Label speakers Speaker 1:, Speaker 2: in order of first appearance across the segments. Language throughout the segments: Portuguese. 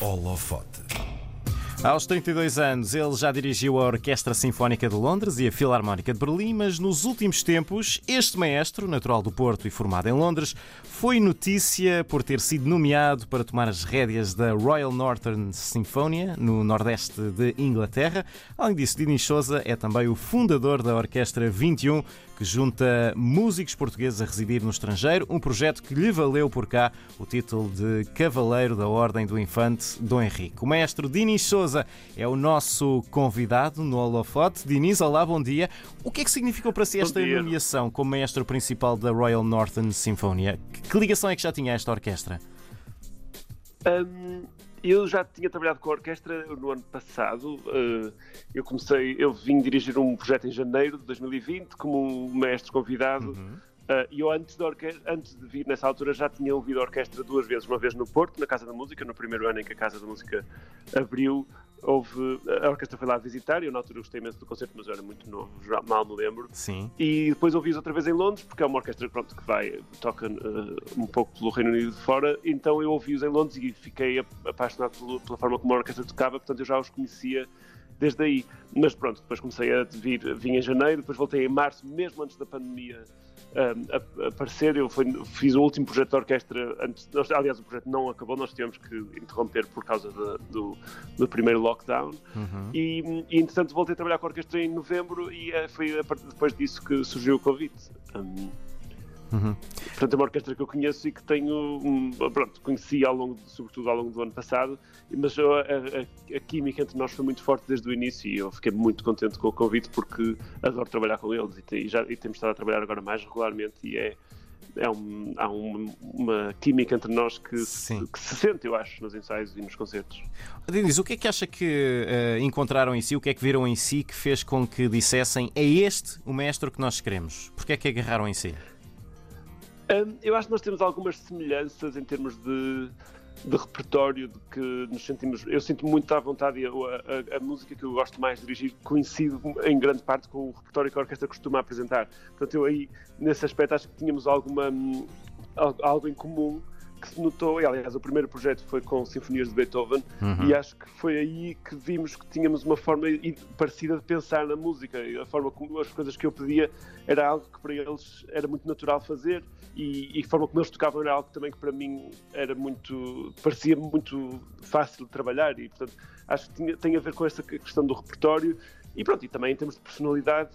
Speaker 1: Holofote.
Speaker 2: Aos 32 anos, ele já dirigiu a Orquestra Sinfónica de Londres e a Filarmónica de Berlim, mas nos últimos tempos, este maestro, natural do Porto e formado em Londres, foi notícia por ter sido nomeado para tomar as rédeas da Royal Northern Sinfonia, no nordeste de Inglaterra. Além disso, Dini Souza é também o fundador da Orquestra 21, que junta músicos portugueses a residir no estrangeiro, um projeto que lhe valeu por cá o título de Cavaleiro da Ordem do Infante Dom Henrique. O maestro Dini Souza é o nosso convidado no Holofote. Diniz, olá, bom dia. O que é que significou para si esta nomeação como maestro principal da Royal Northern Sinfonia? Que ligação é que já tinha esta orquestra?
Speaker 3: Um, eu já tinha trabalhado com a orquestra no ano passado. Uh, eu comecei, eu vim dirigir um projeto em janeiro de 2020 como um mestre convidado. Uhum. Uh, e eu, antes de, antes de, vir nessa altura, já tinha ouvido a orquestra duas vezes. Uma vez no Porto, na Casa da Música, no primeiro ano em que a Casa da Música abriu. Houve, a orquestra foi lá visitar, eu na altura gostei imenso do concerto, mas eu era muito novo, já mal me lembro.
Speaker 2: Sim.
Speaker 3: E depois ouvi-os outra vez em Londres, porque é uma orquestra pronto, que vai, toca uh, um pouco pelo Reino Unido de fora, então eu ouvi-os em Londres e fiquei apaixonado pela forma como a orquestra tocava, portanto eu já os conhecia desde aí. Mas pronto, depois comecei a vir, vim em janeiro, depois voltei em março, mesmo antes da pandemia um, aparecer. Eu fui, fiz o último projeto da orquestra, antes, nós, aliás, o projeto não acabou, nós tivemos que interromper por causa de, do, do, primeiro lockdown. Uhum. E, e, entretanto, voltei a trabalhar com a orquestra em novembro e eh, foi depois disso que surgiu o Covid. Um, Uhum. Portanto, é uma orquestra que eu conheço e que tenho, um, pronto, conheci ao longo, sobretudo ao longo do ano passado, mas a, a, a, química entre nós foi muito forte desde o início e eu fiquei muito contente com o convite porque adoro trabalhar com eles e, e já, e temos estado a trabalhar agora mais regularmente e é, é um, há uma, uma, química entre nós que, se, que se sente, eu acho, nos ensaios e nos concertos.
Speaker 2: Dinis, o que é que acha que uh, encontraram em si, o que é que viram em si que fez com que dissessem é este o mestre que nós queremos? Porquê é que agarraram em si?
Speaker 3: Um, eu acho que nós temos algumas semelhanças em termos de, de repertório, de que nos sentimos. Eu sinto muito à vontade e a, a, a, música que eu gosto mais de dirigir coincide em grande parte com o repertório que a orquestra costuma apresentar. Portanto, eu aí, nesse aspecto, acho que tínhamos alguma, algo em comum que se notou, e aliás o primeiro projeto foi com sinfonias de Beethoven uhum. e acho que foi aí que vimos que tínhamos uma forma parecida de pensar na música, a forma como as coisas que eu pedia era algo que para eles era muito natural fazer e, e a forma como eles tocavam era algo também que para mim era muito, parecia muito fácil de trabalhar e portanto acho que tinha, tem a ver com essa questão do repertório e pronto, e também em termos de personalidade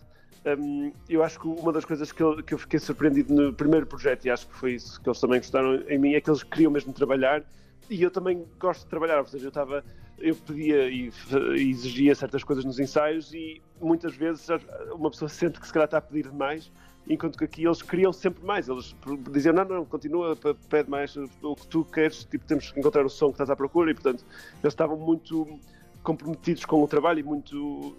Speaker 3: um, eu acho que uma das coisas que eu, que eu, fiquei surpreendido no primeiro projeto, e acho que foi isso que eles também gostaram em mim, é que eles queriam mesmo trabalhar e eu também gosto de trabalhar, ou seja, eu estava, eu pedia e, exigia certas coisas nos ensaios e muitas vezes uma pessoa sente que se calhar está a pedir demais, enquanto que aqui eles queriam sempre mais, eles diziam não, não, continua, pede mais o que tu queres, tipo, temos que encontrar o som que estás à procura e portanto eles estavam muito comprometidos com o trabalho e muito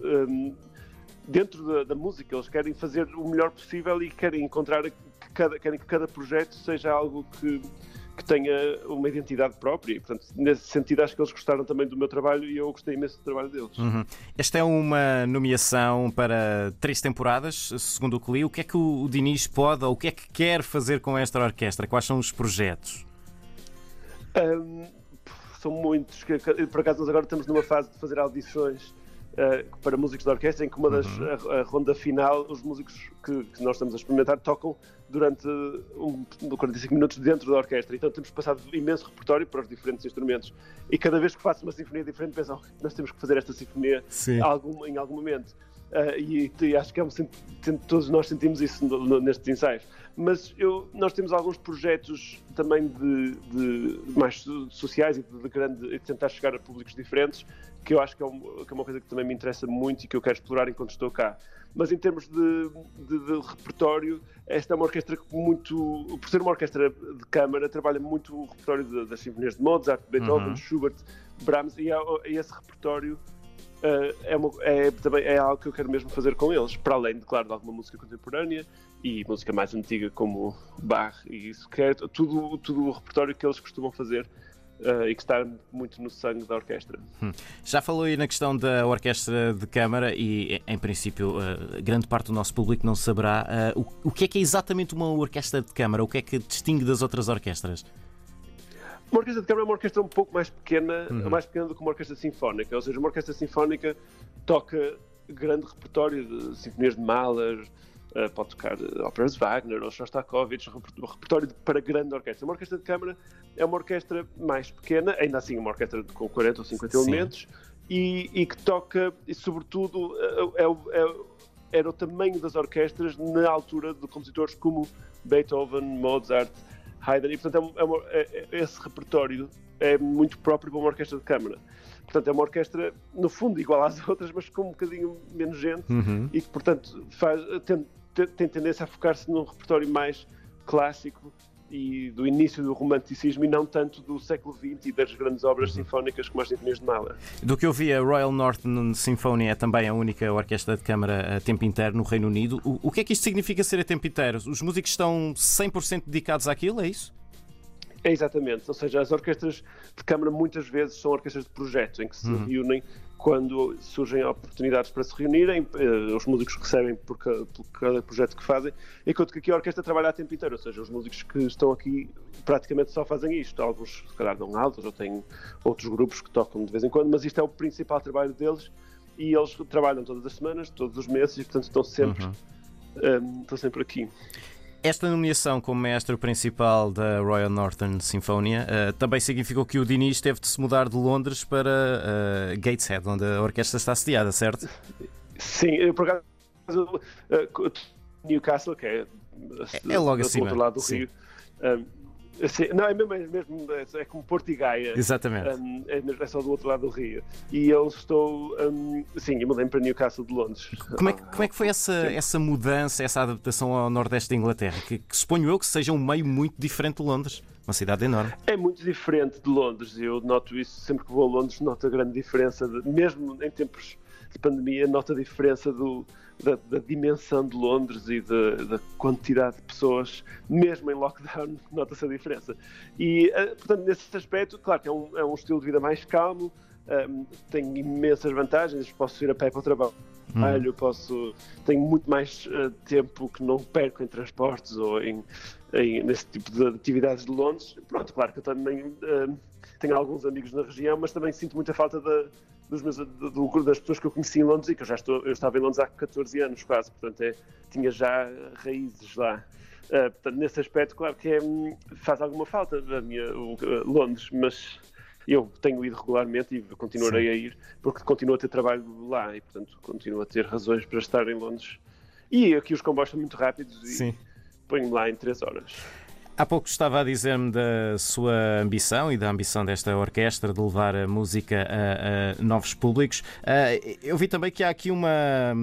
Speaker 3: dentro da, da, música, eles querem fazer o melhor possível e querem encontrar que cada, querem que cada projeto seja algo que, que tenha uma identidade própria e, portanto, nesse sentido acho que eles gostaram também do meu trabalho e eu gostei imenso do trabalho deles.
Speaker 2: Uhum. Esta é uma nomeação para três temporadas, segundo o que li. O que é que o Diniz pode ou o que é que quer fazer com esta orquestra? Quais são os projetos?
Speaker 3: Um, são muitos. Por acaso nós agora estamos numa fase de fazer audições uh, para músicos de orquestra, em que uma das uhum. a, a, ronda final, os músicos que, que, nós estamos a experimentar tocam durante um, 45 minutos dentro da orquestra. Então temos passado imenso repertório para os diferentes instrumentos. E cada vez que faço uma sinfonia diferente, pensam, oh, nós temos que fazer esta sinfonia algum, em algum momento. Uh, e, e, acho que é um, todos nós sentimos isso no, no, nestes ensaios. Mas eu, nós temos alguns projetos também de, de mais sociais e de, de, grande, de tentar chegar a públicos diferentes, que eu acho que é, que é, uma coisa que também me interessa muito e que eu quero explorar enquanto estou cá. Mas em termos de, repertório, esta é uma orquestra muito, por ser uma orquestra de câmara, trabalha muito o repertório das sinfonias de Mozart, Beethoven, uhum. Schubert, Brahms, e, é, esse repertório uh, é, uma, é, também é algo que eu quero mesmo fazer com eles, para além, de, claro, de alguma música contemporânea e música mais antiga como Bach e isso, que é tudo, tudo o repertório que eles costumam fazer. Uh, e que está muito no sangue da orquestra. Hum.
Speaker 2: Já falou aí na questão da orquestra de câmara e, em princípio, uh, grande parte do nosso público não saberá uh, o, o que é que é exatamente uma orquestra de câmara, o que é que distingue das outras orquestras?
Speaker 3: Uma orquestra de câmara é uma orquestra um pouco mais pequena, uhum. mais pequena do que uma orquestra sinfónica. Ou seja, uma orquestra sinfónica toca grande repertório de sinfonias de Mahler, uh, pode tocar óperas de Wagner ou Shostakovich, repertório para grande orquestra. Uma orquestra de câmara é uma orquestra mais pequena, ainda assim uma orquestra com 40 ou 50 Sim. elementos, e, e, que toca, e sobretudo, é, é, é, era o tamanho das orquestras na altura de compositores como Beethoven, Mozart, Haydn, e portanto é, uma, é, é, esse repertório é muito próprio para uma orquestra de câmara. Portanto, é uma orquestra, no fundo, igual às outras, mas com um bocadinho menos gente uhum. e que, portanto, faz, tem, tem tendência a focar-se num repertório mais clássico e do início do romanticismo e não tanto do século XX e das grandes obras uhum. sinfónicas como as Sinfonias de Mahler.
Speaker 2: Do que eu vi, a Royal Northern Symphony é também a única orquestra de câmara a tempo inteiro no Reino Unido. O, o que é que isto significa ser a tempo inteiro? Os músicos estão 100% dedicados àquilo, é isso?
Speaker 3: É exatamente, ou seja, as orquestras de câmara muitas vezes são orquestras de projeto em que se uhum. reúnem quando surgem oportunidades para se reunirem, eh, os músicos recebem por cada, por cada, projeto que fazem, enquanto que aqui a orquestra trabalha a tempo inteiro, ou seja, os músicos que estão aqui praticamente só fazem isto. Alguns, se calhar, dão altos ou têm outros grupos que tocam de vez em quando, mas isto é o principal trabalho deles e eles trabalham todas as semanas, todos os meses e, portanto, estão sempre, uhum. um, eh, estão sempre aqui.
Speaker 2: Esta nomeação como mestre principal da Royal Northern Sinfonia uh, também significou que o Diniz teve de se mudar de Londres para uh, Gateshead, onde a orquestra está sediada, certo?
Speaker 3: Sim, por acaso uh, Newcastle, que é,
Speaker 2: é, é logo acima.
Speaker 3: do outro lado do Sim. Rio. Sim, não, é mesmo, é, mesmo, é como Porto e Gaia.
Speaker 2: Exatamente. Um,
Speaker 3: é, é, só do outro lado do Rio. E eu estou. Um, sim, eu mudei para Newcastle de Londres.
Speaker 2: Como é que, como é que foi essa, essa mudança, essa adaptação ao Nordeste da Inglaterra? Que, que suponho eu que seja um meio muito diferente de Londres. Uma cidade enorme.
Speaker 3: É muito diferente de Londres. Eu noto isso sempre que vou a Londres, noto a grande diferença, de, mesmo em tempos de pandemia, noto a diferença do, da, da, dimensão de Londres e da, da, quantidade de pessoas, mesmo em lockdown, nota-se a diferença. E, eh, portanto, nesse aspecto, claro que é um, é um estilo de vida mais calmo, um, ehm, tem imensas vantagens, posso ir a pé para o trabalho. Hum. Posso, tenho muito mais uh, tempo que não perco em transportes ou em, em, nesse tipo de atividades de Londres. Pronto, claro que eu também uh, tenho alguns amigos na região, mas também sinto muita falta da, dos meus, do, do, das pessoas que eu conheci em Londres e que eu já estou, eu estava em Londres há 14 anos quase, portanto é, tinha já raízes lá. Uh, portanto, nesse aspecto, claro que é, faz alguma falta a minha o, Londres, mas eu tenho ido regularmente e continuarei Sim. a ir porque continuo a ter trabalho lá e, portanto, continuo a ter razões para estar em Londres. E aqui os comboios são muito rápidos e ponho-me lá em 3 horas.
Speaker 2: Há pouco estava a dizer-me da sua ambição e da ambição desta orquestra de levar a música a, a novos públicos. Ah, eu vi também que há aqui uma,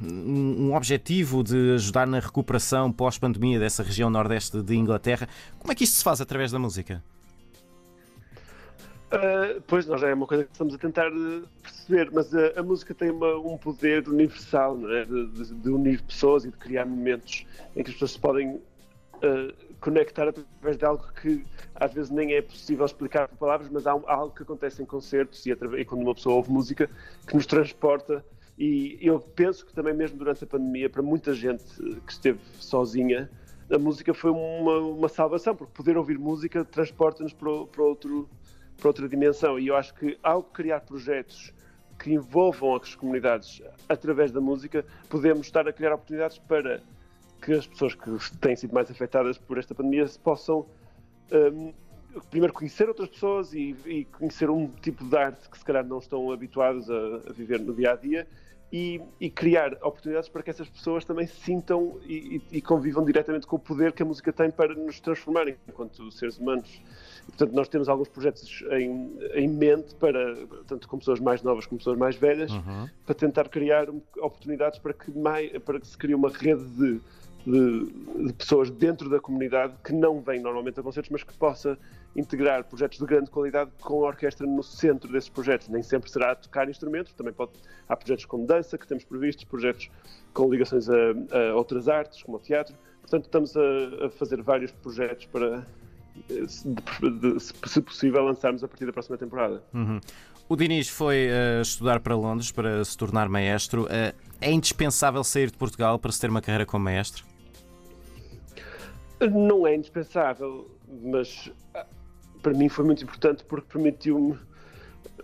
Speaker 2: um objetivo de ajudar na recuperação pós-pandemia dessa região nordeste de Inglaterra. Como é que isto se faz através da música?
Speaker 3: Uh, pois, nós é uma coisa que estamos a tentar perceber, mas a, a música tem uma, um poder universal é? de, de, de, unir pessoas e de criar momentos em que as pessoas se podem uh, conectar através de algo que às vezes nem é possível explicar por palavras, mas há, algo que acontece em concertos e, e, quando uma pessoa ouve música que nos transporta. E eu penso que também, mesmo durante a pandemia, para muita gente que esteve sozinha, a música foi uma, uma salvação, porque poder ouvir música transporta-nos para, para, para outra dimensão. E eu acho que ao criar projetos que envolvam as comunidades através da música, podemos estar a criar oportunidades para que as pessoas que têm sido mais afetadas por esta pandemia possam um, primeiro conhecer outras pessoas e, e, conhecer um tipo de arte que se calhar não estão habituados a, a viver no dia a dia e, e, criar oportunidades para que essas pessoas também sintam e, e, convivam diretamente com o poder que a música tem para nos transformar enquanto seres humanos. portanto, nós temos alguns projetos em, em, mente para, tanto com pessoas mais novas como pessoas mais velhas, uhum. para tentar criar oportunidades para que, mais, para que se crie uma rede de de, de, pessoas dentro da comunidade que não vêm normalmente a concertos, mas que possa integrar projetos de grande qualidade com a orquestra no centro desses projetos. Nem sempre será tocar instrumentos, também pode, há projetos com dança que temos previstos, projetos com ligações a, a outras artes, como o teatro. Portanto, estamos a, a fazer vários projetos para, se possível, lançarmos a partir da próxima temporada.
Speaker 2: Uhum. O Diniz foi uh, estudar para Londres para se tornar maestro. Uh, é indispensável sair de Portugal para se ter uma carreira como maestro?
Speaker 3: Não é indispensável, mas ah, para mim foi muito importante porque permitiu-me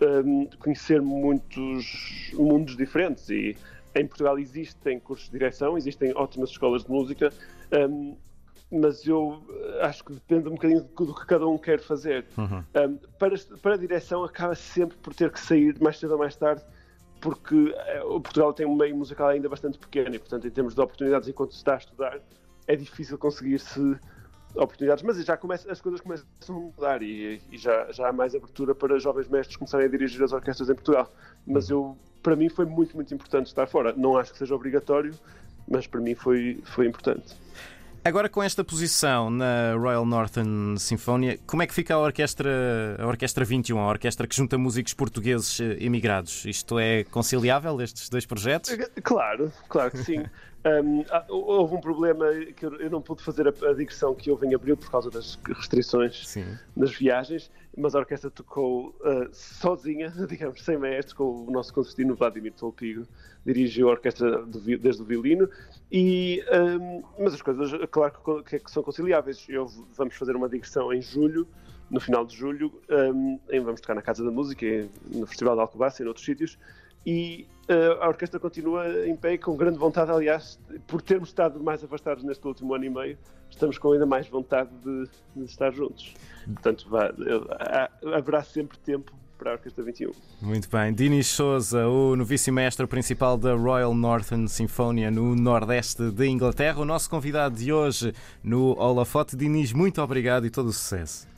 Speaker 3: um, conhecer muitos mundos diferentes e em Portugal existem cursos de direção, existem ótimas escolas de música, um, mas eu acho que depende um bocadinho do que cada um quer fazer. Uhum. Um, para, para a direção acaba sempre por ter que sair mais cedo ou mais tarde, porque eh, o Portugal tem um meio musical ainda bastante pequeno e, portanto, em termos de oportunidades enquanto se está a estudar, é difícil conseguir-se oportunidades, mas já começa, as coisas começam a mudar e, e, já, já há mais abertura para jovens mestres começarem a dirigir as orquestras em Portugal. Mas eu, para mim foi muito, muito importante estar fora. Não acho que seja obrigatório, mas para mim foi, foi importante.
Speaker 2: Agora com esta posição na Royal Northern Sinfonia, como é que fica a Orquestra, a Orquestra 21, a orquestra que junta músicos portugueses emigrados? Eh, Isto é conciliável, estes dois projetos?
Speaker 3: Claro, claro que sim. Um, houve um problema que eu não pude fazer a, a, digressão que houve em abril por causa das restrições Sim. nas viagens, mas a orquestra tocou uh, sozinha, digamos, sem maestro, com o nosso concertino Vladimir Tolpigo, dirigiu a orquestra do, desde o violino, e, um, mas as coisas, claro que, que, são conciliáveis. Eu, vamos fazer uma digressão em julho, no final de julho, um, vamos tocar na Casa da Música, no Festival de Alcobaça e em outros sítios, e uh, a orquestra continua em pé com grande vontade, aliás, por termos estado mais afastados neste último ano e meio, estamos com ainda mais vontade de, de estar juntos. Portanto, vá, haverá sempre tempo para a Orquestra 21.
Speaker 2: Muito bem. Dinis Souza, o novíssimo mestre principal da Royal Northern Sinfonia no Nordeste de Inglaterra, o nosso convidado de hoje no Holofote. Dinis, muito obrigado e todo o sucesso.